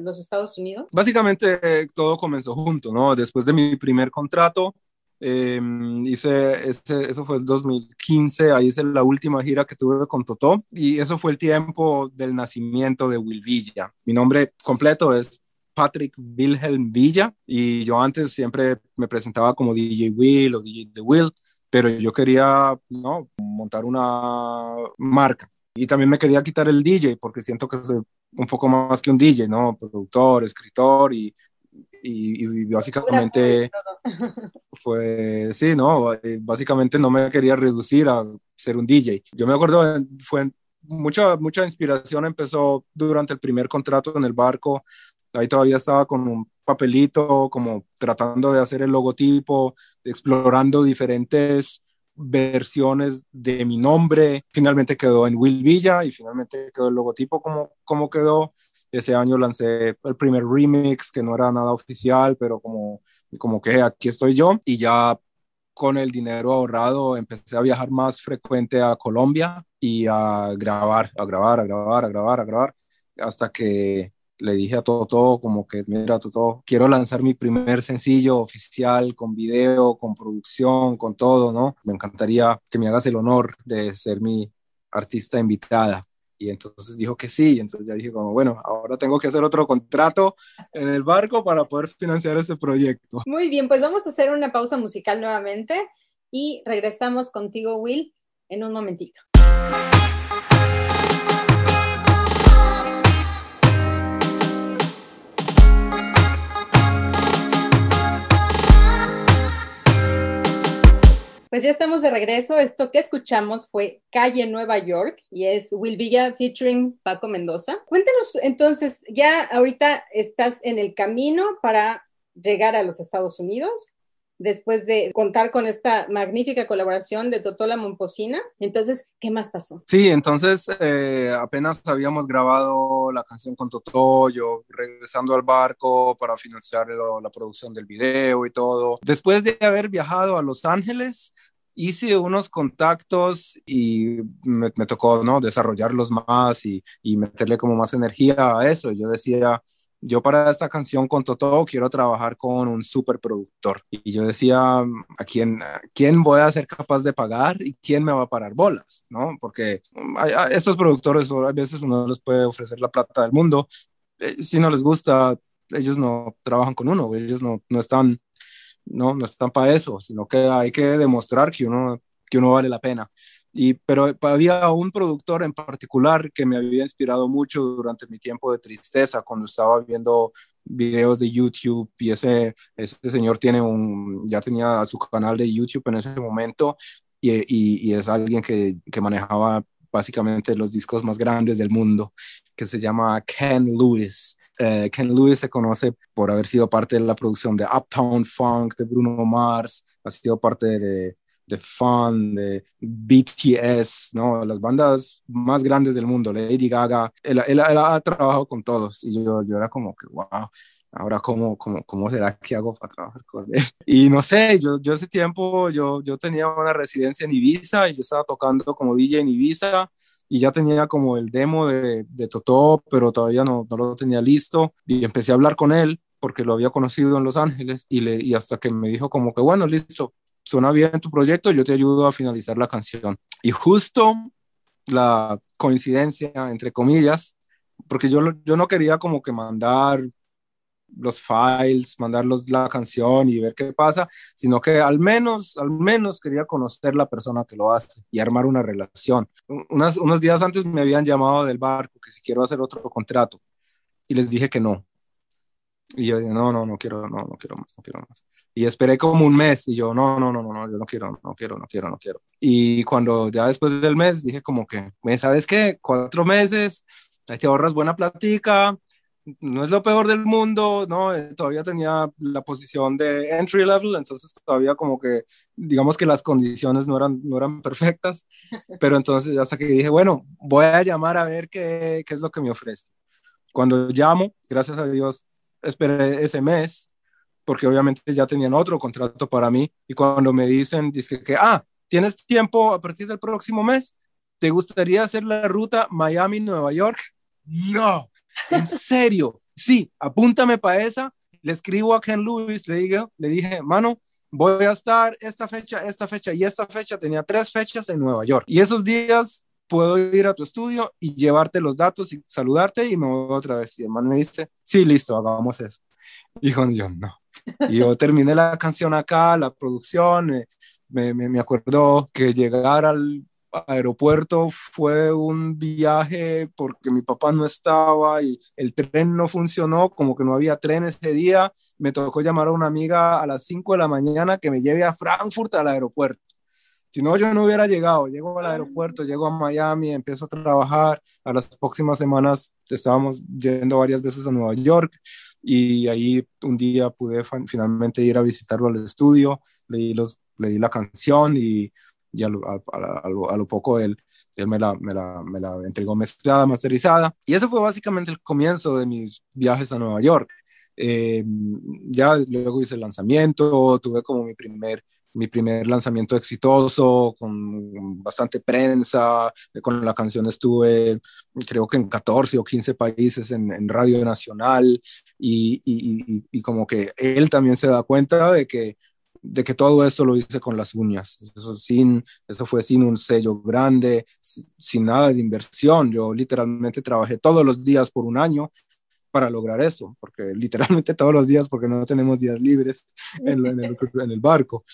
los Estados Unidos. Básicamente eh, todo comenzó junto, ¿no? Después de mi primer contrato, em, hice, ese, eso fue el 2015, ahí hice la última gira que tuve con Totó y eso fue el tiempo del nacimiento de Will Villa. Mi nombre completo es Patrick Wilhelm Villa y yo antes siempre me presentaba como DJ Will o DJ The Will pero yo quería ¿no? montar una marca. Y también me quería quitar el DJ, porque siento que soy un poco más que un DJ, ¿no? Productor, escritor y, y, básicamente fue, sí, ¿no? Básicamente no me quería reducir a ser un DJ. Yo me acuerdo, fue mucha, mucha inspiración empezó durante el primer contrato en el barco. Ahí todavía estaba con un papelito, como tratando de hacer el logotipo, explorando diferentes versiones de mi nombre. Finalmente quedó en Will Villa y finalmente quedó el logotipo como, como quedó. Ese año lancé el primer remix que no era nada oficial, pero como, como que aquí estoy yo y ya con el dinero ahorrado empecé a viajar más frecuente a Colombia y a grabar, a grabar, a grabar, a grabar, a grabar, hasta que le dije a Toto como que, mira, Toto, quiero lanzar mi primer sencillo oficial con video, con producción, con todo, ¿no? Me encantaría que me hagas el honor de ser mi artista invitada. Y entonces dijo que sí, entonces ya dije como, bueno, ahora tengo que hacer otro contrato en el barco para poder financiar ese proyecto. Muy bien, pues vamos a hacer una pausa musical nuevamente y regresamos contigo, Will, en un momentito. Pues ya estamos de regreso. Esto que escuchamos fue Calle Nueva York y es Will Villa featuring Paco Mendoza. Cuéntanos entonces, ya ahorita estás en el camino para llegar a los Estados Unidos después de contar con esta magnífica colaboración de Totola Momposina. Entonces, ¿qué más pasó? Sí, entonces eh, apenas habíamos grabado la canción con Totó, yo regresando al barco para financiar la producción del video y todo. Después de haber viajado a Los Ángeles, hice unos contactos y me, tocó ¿no? desarrollarlos más y, y, meterle como más energía a eso. Yo decía, yo para esta canción con Toto quiero trabajar con un superproductor. Y yo decía, ¿a quién, quién voy a ser capaz de pagar y quién me va a parar bolas? ¿no? Porque a, estos productores a veces uno les puede ofrecer la plata del mundo. Eh, si no les gusta, ellos no trabajan con uno, ellos no, no están no, no están para eso, sino que hay que demostrar que uno, que uno vale la pena. Y, pero había un productor en particular que me había inspirado mucho durante mi tiempo de tristeza, cuando estaba viendo videos de YouTube y ese, ese señor tiene un, ya tenía su canal de YouTube en ese momento y, y, y es alguien que, que manejaba básicamente los discos más grandes del mundo, que se llama Ken Lewis. Eh, Ken Lewis se conoce por haber sido parte de la producción de Uptown Funk, de Bruno Mars, ha sido parte de, de Fun, de BTS, ¿no? Las bandas más grandes del mundo, Lady Gaga. Él, él, ha trabajado con todos y yo, yo era como que, wow, ahora cómo, cómo, cómo será que hago para trabajar con él. Y no sé, yo, yo ese tiempo, yo, yo tenía una residencia en Ibiza y yo estaba tocando como DJ en Ibiza y ya tenía como el demo de, de Totó, pero todavía no, no, lo tenía listo y empecé a hablar con él porque lo había conocido en Los Ángeles y, le, y hasta que me dijo como que bueno, listo, suena bien tu proyecto, yo te ayudo a finalizar la canción. Y justo la coincidencia, entre comillas, porque yo, yo no quería como que mandar los files, mandarlos la canción y ver qué pasa, sino que al menos, al menos quería conocer la persona que lo hace y armar una relación. Unas, unos días antes me habían llamado del barco que si quiero hacer otro contrato y les dije que no. Y yo dije, no, no, no quiero, no, no quiero más, no quiero más. Y esperé como un mes y yo, no, no, no, no, no, yo no quiero, no quiero, no quiero, no quiero. Y cuando ya después del mes dije como que, ¿sabes qué? Cuatro meses, ahí te ahorras buena platica, no es lo peor del mundo, ¿no? Eh, todavía tenía la posición de entry level, entonces todavía como que, digamos que las condiciones no eran, no eran perfectas, pero entonces hasta que dije, bueno, voy a llamar a ver qué, qué es lo que me ofrece. Cuando llamo, gracias a Dios, esperé ese mes, porque obviamente ya tenían otro contrato para mí, y cuando me dicen, dice que, ah, ¿tienes tiempo a partir del próximo mes? ¿Te gustaría hacer la ruta Miami-Nueva York? No en serio, sí, apúntame para esa. Le escribo a Ken Lewis, le, digo, le dije, mano, voy a estar esta fecha, esta fecha y esta fecha. Tenía tres fechas en Nueva York. Y esos días puedo ir a tu estudio y llevarte los datos y saludarte y me voy otra vez. Y el man me dice, sí, listo, hagamos eso. Y yo, no. Y yo terminé la canción acá, la producción, eh, me, me, me acuerdo que llegar al aeropuerto fue un viaje porque mi papá no estaba y el tren no funcionó, como que no había tren ese día. Me tocó llamar a una amiga a las 5 de la mañana que me lleve a Frankfurt al aeropuerto. Si no, yo no hubiera llegado. Llego al aeropuerto, llego a Miami, empiezo a trabajar. A las próximas semanas estábamos yendo varias veces a Nueva York y ahí un día pude finalmente ir a visitarlo al estudio, leí, los, leí la canción y y a lo, a, lo, poco él, él me, la, me, la, me la entregó mezclada, masterizada. Y eso fue básicamente el comienzo de mis viajes a Nueva York. Eh, ya luego hice el lanzamiento, tuve como mi primer mi primer lanzamiento exitoso, con bastante prensa, con la canción estuve creo que en 14 o 15 países en, Radio Nacional y, y, y, como que él también se da cuenta de que de que todo esto lo hice con las uñas. Eso, sin, eso fue sin un sello grande, sin nada de inversión. Yo literalmente trabajé todos los días por un año para lograr eso, porque literalmente todos los días, porque no tenemos días libres en, en, el, en el, barco.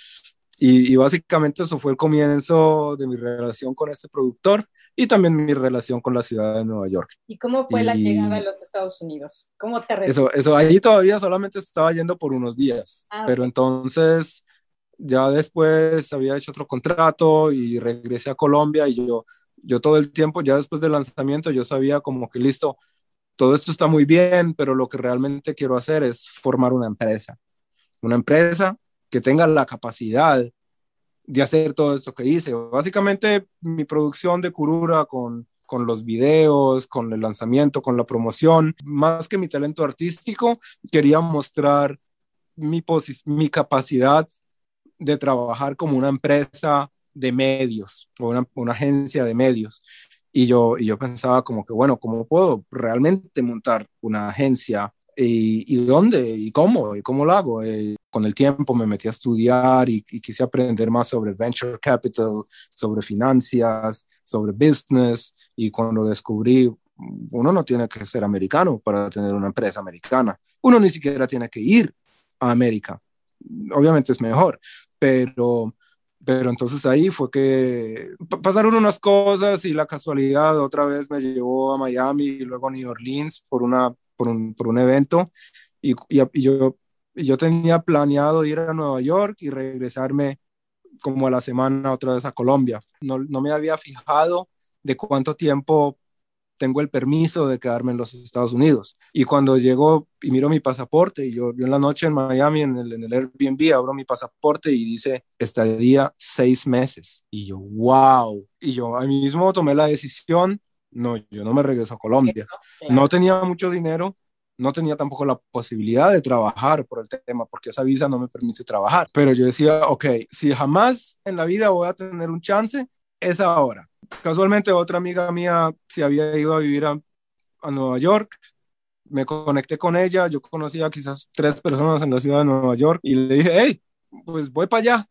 Y, y, básicamente eso fue el comienzo de mi relación con este productor y también mi relación con la ciudad de Nueva York. ¿Y cómo fue la llegada a los Estados Unidos? ¿Cómo te Eso, eso ahí todavía solamente estaba yendo por unos días, ah, pero entonces ya después había hecho otro contrato y regresé a Colombia y yo, yo todo el tiempo, ya después del lanzamiento, yo sabía como que listo, todo esto está muy bien, pero lo que realmente quiero hacer es formar una empresa, una empresa que tenga la capacidad de hacer todo esto que hice. Básicamente mi producción de Curura con, con los videos, con el lanzamiento, con la promoción, más que mi talento artístico, quería mostrar mi, mi capacidad de trabajar como una empresa de medios o una, una agencia de medios. Y yo, y yo pensaba como que, bueno, ¿cómo puedo realmente montar una agencia y, dónde y cómo y cómo lo hago. Eh, con el tiempo me metí a estudiar y, quise aprender más sobre venture capital, sobre finanzas, sobre business y cuando descubrí uno no tiene que ser americano para tener una empresa americana. Uno ni siquiera tiene que ir a América. Obviamente es mejor, pero pero entonces ahí fue que pasaron unas cosas y la casualidad otra vez me llevó a Miami y luego a New Orleans por una por un, evento y, y, yo, yo tenía planeado ir a Nueva York y regresarme como a la semana otra vez a Colombia. No, no me había fijado de cuánto tiempo tengo el permiso de quedarme en los Estados Unidos. Y cuando llego y miro mi pasaporte, y yo, yo en la noche en Miami, en el, en el Airbnb, abro mi pasaporte y dice, estadía seis meses. Y yo, wow. Y yo ahí mismo tomé la decisión no, yo no me regreso a Colombia. No tenía mucho dinero, no tenía tampoco la posibilidad de trabajar por el tema, porque esa visa no me permite trabajar. Pero yo decía, ok, si jamás en la vida voy a tener un chance, es ahora. Casualmente otra amiga mía se había ido a vivir a, a Nueva York, me conecté con ella, yo conocía quizás tres personas en la ciudad de Nueva York y le dije, hey, pues voy para allá.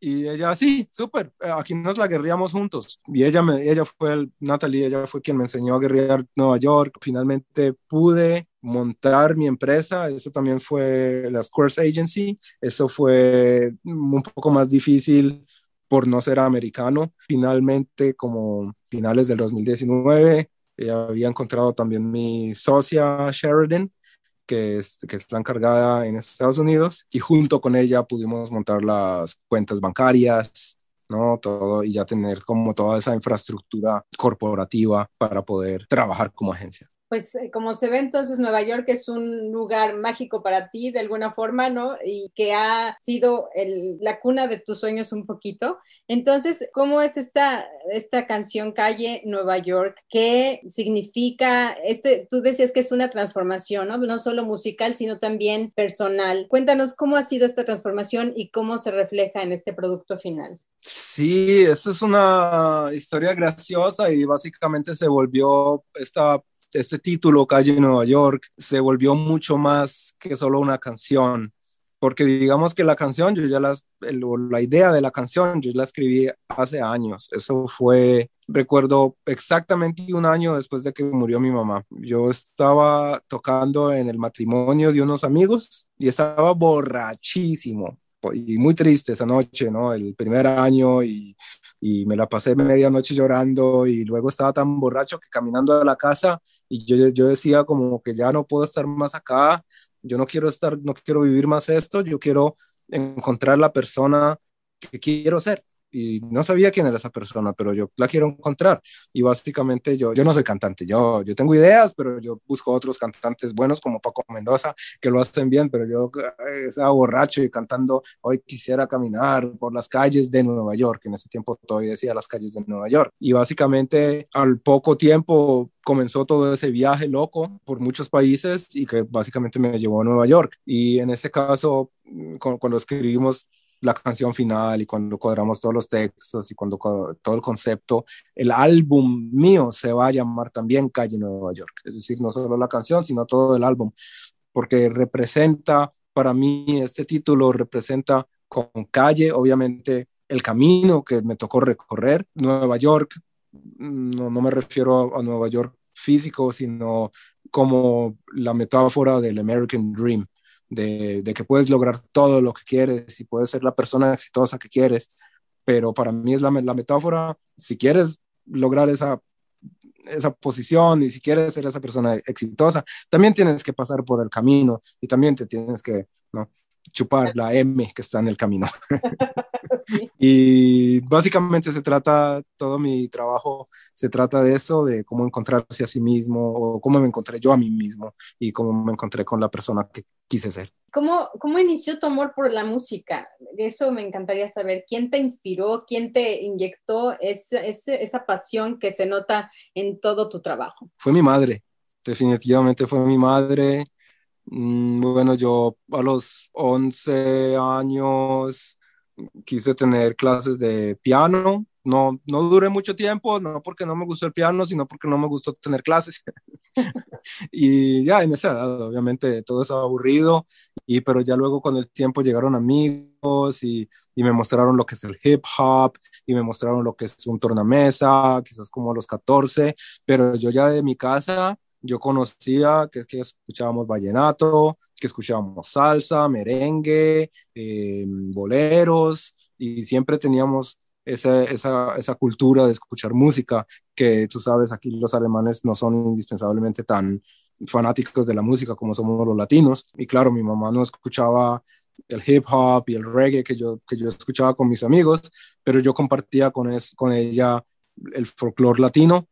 Y ella, sí, súper, eh, aquí nos la guerríamos juntos. Y ella, me, ella fue, el, Natalie, ella fue quien me enseñó a guerrear Nueva York. Finalmente pude montar mi empresa, eso también fue la Squares Agency, eso fue un poco más difícil por no ser americano. Finalmente, como finales del 2019, eh, había encontrado también mi socia Sheridan, que es, que está encargada en Estados Unidos, y junto con ella pudimos montar las cuentas bancarias, ¿no? Todo, y ya tener como toda esa infraestructura corporativa para poder trabajar como agencia pues eh, como se ve entonces Nueva York es un lugar mágico para ti de alguna forma, ¿no? Y que ha sido la cuna de tus sueños un poquito. Entonces, ¿cómo es esta, esta canción Calle Nueva York? ¿Qué significa? Este, tú decías que es una transformación, ¿no? No solo musical, sino también personal. Cuéntanos cómo ha sido esta transformación y cómo se refleja en este producto final. Sí, eso es una historia graciosa y básicamente se volvió esta este título, Calle Nueva York, se volvió mucho más que solo una canción, porque digamos que la canción, yo ya las, la idea de la canción, yo la escribí hace años, eso fue, recuerdo exactamente un año después de que murió mi mamá. Yo estaba tocando en el matrimonio de unos amigos y estaba borrachísimo, y muy triste esa noche, ¿no? El primer año y, y me la pasé medianoche llorando y luego estaba tan borracho que caminando a la casa y yo, yo decía como que ya no puedo estar más acá, yo no quiero estar, no quiero vivir más esto, yo quiero encontrar la persona que quiero ser. Y no sabía quién era esa persona, pero yo la quiero encontrar. Y básicamente yo, yo no soy cantante, yo, yo tengo ideas, pero yo busco otros cantantes buenos como Paco Mendoza, que lo hacen bien, pero yo eh, estaba borracho y cantando, hoy quisiera caminar por las calles de Nueva York, en ese tiempo todavía decía las calles de Nueva York. Y básicamente al poco tiempo comenzó todo ese viaje loco por muchos países y que básicamente me llevó a Nueva York. Y en ese caso, mm, cuando escribimos la canción final y cuando cuadramos todos los textos y cuando todo el concepto, el álbum mío se va a llamar también Calle Nueva York. Es decir, no solo la canción, sino todo el álbum, porque representa, para mí, este título representa con calle, obviamente, el camino que me tocó recorrer. Nueva York, no, no me refiero a, a Nueva York físico, sino como la metáfora del American Dream de, que puedes lograr todo lo que quieres y puedes ser la persona exitosa que quieres, pero para mí es la, la metáfora, si quieres lograr esa, esa posición y si quieres ser esa persona exitosa, también tienes que pasar por el camino y también te tienes que, ¿no? chupar la M que está en el camino. y básicamente se trata, todo mi trabajo se trata de eso, de cómo encontrarse a sí mismo o cómo me encontré yo a mí mismo y cómo me encontré con la persona que quise ser. ¿Cómo, cómo inició tu amor por la música? Eso me encantaría saber. ¿Quién te inspiró? ¿Quién te inyectó esa, esa pasión que se nota en todo tu trabajo? Fue mi madre, definitivamente fue mi madre Mm, bueno, yo a los 11 años quise tener clases de piano. No, no duré mucho tiempo, no porque no me gustó el piano, sino porque no me gustó tener clases. y ya en esa edad, obviamente, todo es aburrido, y, pero ya luego con el tiempo llegaron amigos y, y me mostraron lo que es el hip hop y me mostraron lo que es un tornamesa, quizás como a los 14, pero yo ya de mi casa yo conocía que, que escuchábamos vallenato, que escuchábamos salsa, merengue, eh, boleros, y siempre teníamos esa, esa, esa, cultura de escuchar música, que tú sabes, aquí los alemanes no son indispensablemente tan fanáticos de la música como somos los latinos. Y claro, mi mamá no escuchaba el hip hop y el reggae que yo, que yo escuchaba con mis amigos, pero yo compartía con, es, con ella el folclore latino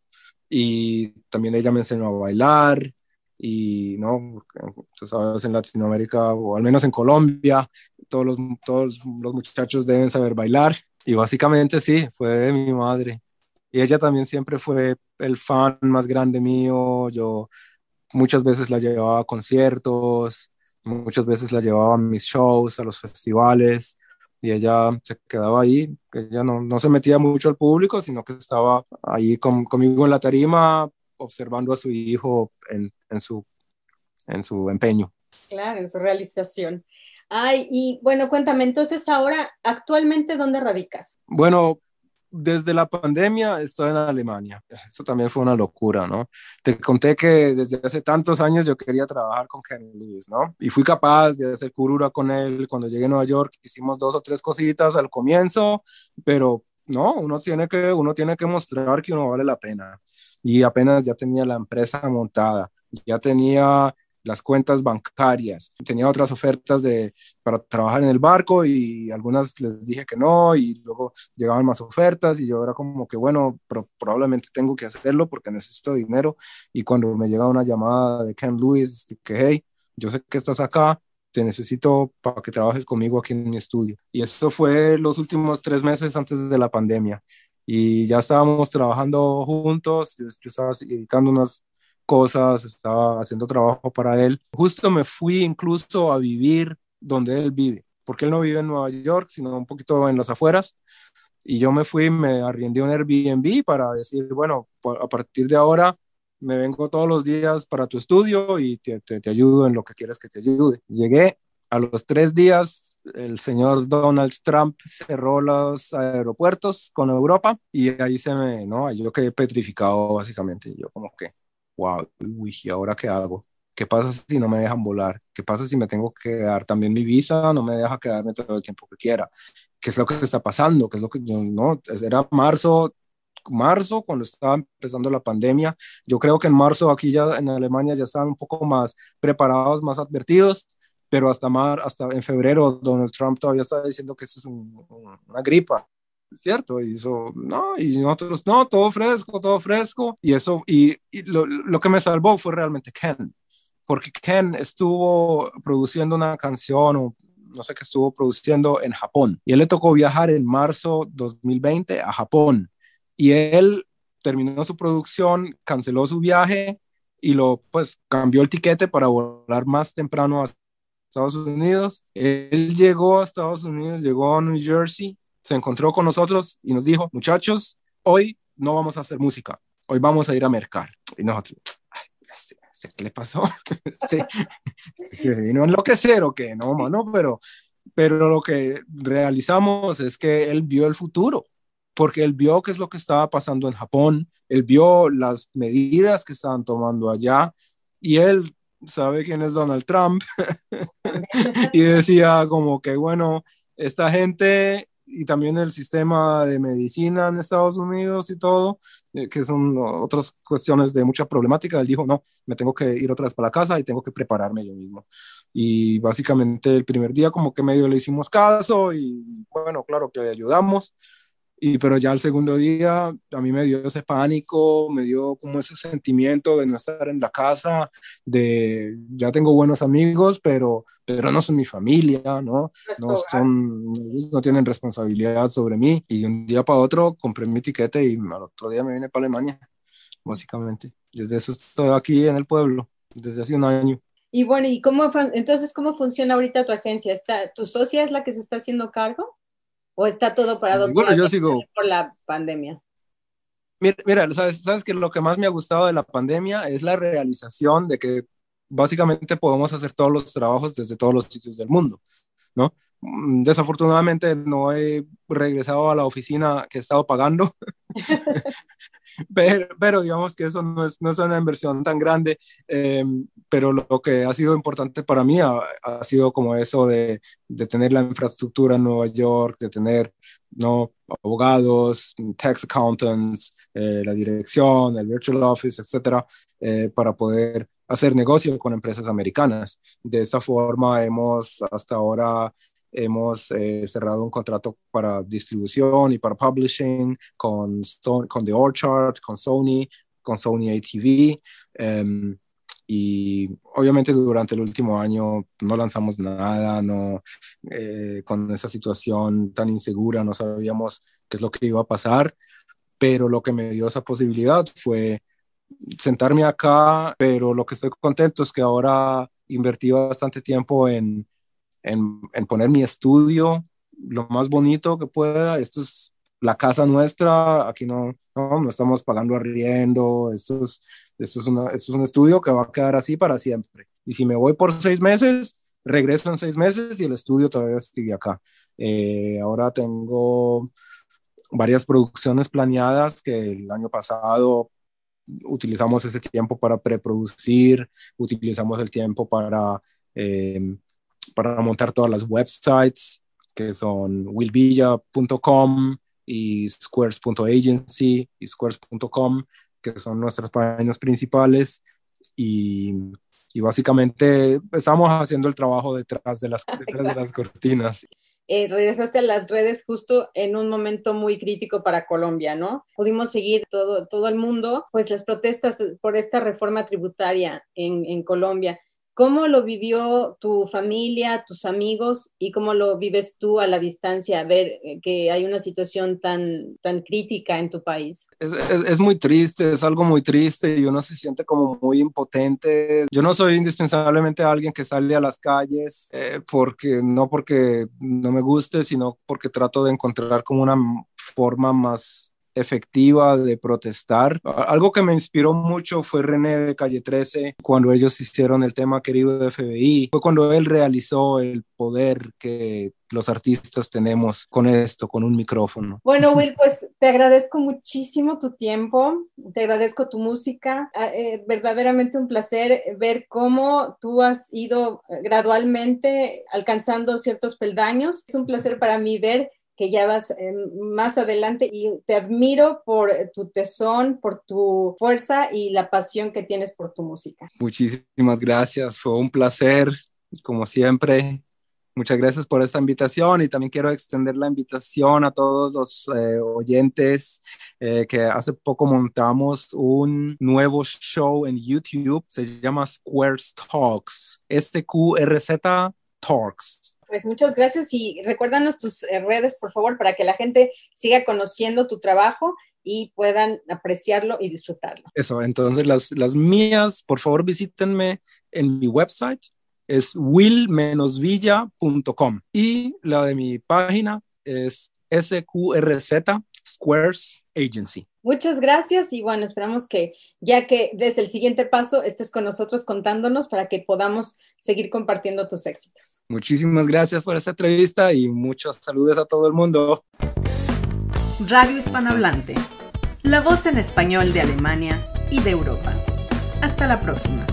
y también ella me enseñó a bailar y no, tú sabes, en Latinoamérica o al menos en Colombia, todos los, todos los muchachos deben saber bailar y básicamente sí, fue de mi madre. Y ella también siempre fue el fan más grande mío, yo muchas veces la llevaba a conciertos, muchas veces la llevaba a mis shows, a los festivales, y ella se quedaba ahí, ella no, no se metía mucho al público, sino que estaba ahí conmigo en la tarima observando a su hijo en, en, su, en su empeño. Claro, en su realización. Ay, y bueno, cuéntame, entonces ahora, actualmente, ¿dónde radicas? Bueno, desde la pandemia estoy en Alemania. Eso también fue una locura, ¿no? Te conté que desde hace tantos años yo quería trabajar con Ken Lewis, ¿no? Y fui capaz de hacer curura con él. Cuando llegué a Nueva York hicimos dos o tres cositas al comienzo, pero no, uno tiene que, uno tiene que mostrar que uno vale la pena. Y apenas ya tenía la empresa montada, ya tenía las cuentas bancarias. Tenía otras ofertas de, para trabajar en el barco y algunas les dije que no y luego llegaban más ofertas y yo era como que, bueno, probablemente tengo que hacerlo porque necesito dinero. Y cuando me llega una llamada de Ken Lewis, que, hey, yo sé que estás acá, te necesito para que trabajes conmigo aquí en mi estudio. Y eso fue los últimos tres meses antes de la pandemia. Y ya estábamos trabajando juntos, yo, yo estaba editando unas cosas, estaba haciendo trabajo para él. Justo me fui incluso a vivir donde él vive, porque él no vive en Nueva York, sino un poquito en las afueras. Y yo me fui, me arriendé un Airbnb para decir, bueno, a partir de ahora me vengo todos los días para tu estudio y te, te, ayudo en lo que quieras que te ayude. Llegué a los tres días, el señor Donald Trump cerró los aeropuertos con Europa y ahí se me, no, yo quedé petrificado básicamente. Yo como que, wow, uy, ¿y ahora qué hago? ¿Qué pasa si no me dejan volar? ¿Qué pasa si me tengo que quedar? También mi visa no me deja quedarme todo el tiempo que quiera. ¿Qué es lo que está pasando? ¿Qué es lo que yo no? Era marzo, marzo cuando estaba empezando la pandemia. Yo creo que en marzo aquí ya en Alemania ya estaban un poco más preparados, más advertidos, pero hasta mar, hasta en febrero Donald Trump todavía está diciendo que eso es una gripa cierto, y eso, no, y nosotros, no, todo fresco, todo fresco, y eso, y, lo, lo, que me salvó fue realmente Ken, porque Ken estuvo produciendo una canción, o no sé qué estuvo produciendo en Japón, y él le tocó viajar en marzo 2020 a Japón, y él terminó su producción, canceló su viaje, y lo, pues, cambió el tiquete para volar más temprano a Estados Unidos. Él llegó a Estados Unidos, llegó a New Jersey, se encontró con nosotros y nos dijo, muchachos, hoy no vamos a hacer música, hoy vamos a ir a mercar. Y nosotros, Ay, este, este, ¿qué le pasó? ¿Se, se vino a enloquecer o qué? No, mano, pero, pero lo que realizamos es que él vio el futuro, porque él vio qué es lo que estaba pasando en Japón, él vio las medidas que estaban tomando allá y él sabe quién es Donald Trump y decía como que bueno, esta gente y también el sistema de medicina en Estados Unidos y todo, eh, que son otras cuestiones de mucha problemática. Él dijo, no, me tengo que ir otra vez para casa y tengo que prepararme yo mismo. Y básicamente el primer día como que medio le hicimos caso y bueno, claro que le ayudamos, y pero ya el segundo día a mí me dio ese pánico, me dio como ese sentimiento de no estar en la casa, de ya tengo buenos amigos, pero, pero no son mi familia, ¿no? No, son, no tienen responsabilidad sobre mí. Y un día para otro compré mi etiquete y al otro día me vine para Alemania, básicamente. Desde eso estoy aquí en el pueblo, desde hace un año. Y bueno, ¿y cómo, entonces cómo funciona ahorita tu agencia? ¿Está, ¿Tu socia es la que se está haciendo cargo? ¿O está todo parado bueno, yo sigo... por la pandemia? Mira, ¿sabes, sabes que lo que más me ha gustado de la pandemia es la realización de que básicamente podemos hacer todos los trabajos desde todos los sitios del mundo, ¿no? Mm, desafortunadamente no he regresado a la oficina que he estado pagando, pero, pero, digamos que eso no es, no es una inversión tan grande, em, pero lo, que ha sido importante para mí ha, ha sido como eso de, de, tener la infraestructura en Nueva York, de tener ¿no? abogados, tax accountants, eh, la dirección, el virtual office, etcétera, eh, para poder hacer negocio con empresas americanas. De esta forma hemos hasta ahora hemos eh, cerrado un contrato para distribución y para publishing con, con The Orchard, con Sony, con Sony ATV. Em, y obviamente durante el último año no lanzamos nada, no, eh, con esa situación tan insegura no sabíamos qué es lo que iba a pasar, pero lo que me dio esa posibilidad fue sentarme acá, pero lo que estoy contento es que ahora invertí bastante tiempo en, en, poner mi estudio lo más bonito que pueda. Esto es la casa nuestra, aquí no, no, estamos pagando arriendo, esto es, esto, es esto es un estudio que va a quedar así para siempre. Y si me voy por seis meses, regreso en seis meses y el estudio todavía sigue acá. Eh, ahora tengo varias producciones planeadas que el año pasado utilizamos ese tiempo para preproducir, utilizamos el tiempo para eh, para montar todas las websites que son willvilla.com y squares.agency y squares.com, que son nuestras páginas principales. Y, y, básicamente estamos haciendo el trabajo detrás de las, detrás de las cortinas. Eh, regresaste a las redes justo en un momento muy crítico para Colombia, ¿no? Pudimos seguir todo, todo el mundo, pues las protestas por esta reforma tributaria en, en Colombia. ¿Cómo lo vivió tu familia, tus amigos y cómo lo vives tú a la distancia, ver eh, que hay una situación tan, tan crítica en tu país? Es, es, muy triste, es algo muy triste y uno se siente como muy impotente. Yo no soy indispensablemente alguien que sale a las calles eh, porque no porque no me guste, sino porque trato de encontrar como una forma más efectiva de protestar. Algo que me inspiró mucho fue René de Calle 13, cuando ellos hicieron el tema querido de FBI. Fue cuando él realizó el poder que los artistas tenemos con esto, con un micrófono. Bueno, Will, pues te agradezco muchísimo tu tiempo, te agradezco tu música, ah, eh, verdaderamente un placer ver cómo tú has ido gradualmente alcanzando ciertos peldaños. Es un placer para mí ver que ya vas eh, más adelante y te admiro por tu tesón, por tu fuerza y la pasión que tienes por tu música. Muchísimas gracias, fue un placer, como siempre. Muchas gracias por esta invitación y también quiero extender la invitación a todos los eh, oyentes eh, que hace poco montamos un nuevo show en YouTube, se llama Squares Talks, S-Q-R-Z Talks. Pues muchas gracias y recuérdanos tus eh, redes, por favor, para que la gente siga conociendo tu trabajo y puedan apreciarlo y disfrutarlo. Eso, entonces las, las mías, por favor visítenme en mi website, es will-villa.com y la de mi página es SQRZ Squares Agency. Muchas gracias y bueno, esperamos que ya que desde el siguiente paso estés con nosotros contándonos para que podamos seguir compartiendo tus éxitos. Muchísimas gracias por esta entrevista y muchos saludos a todo el mundo. Radio Hispanohablante, la voz en español de Alemania y de Europa. Hasta la próxima.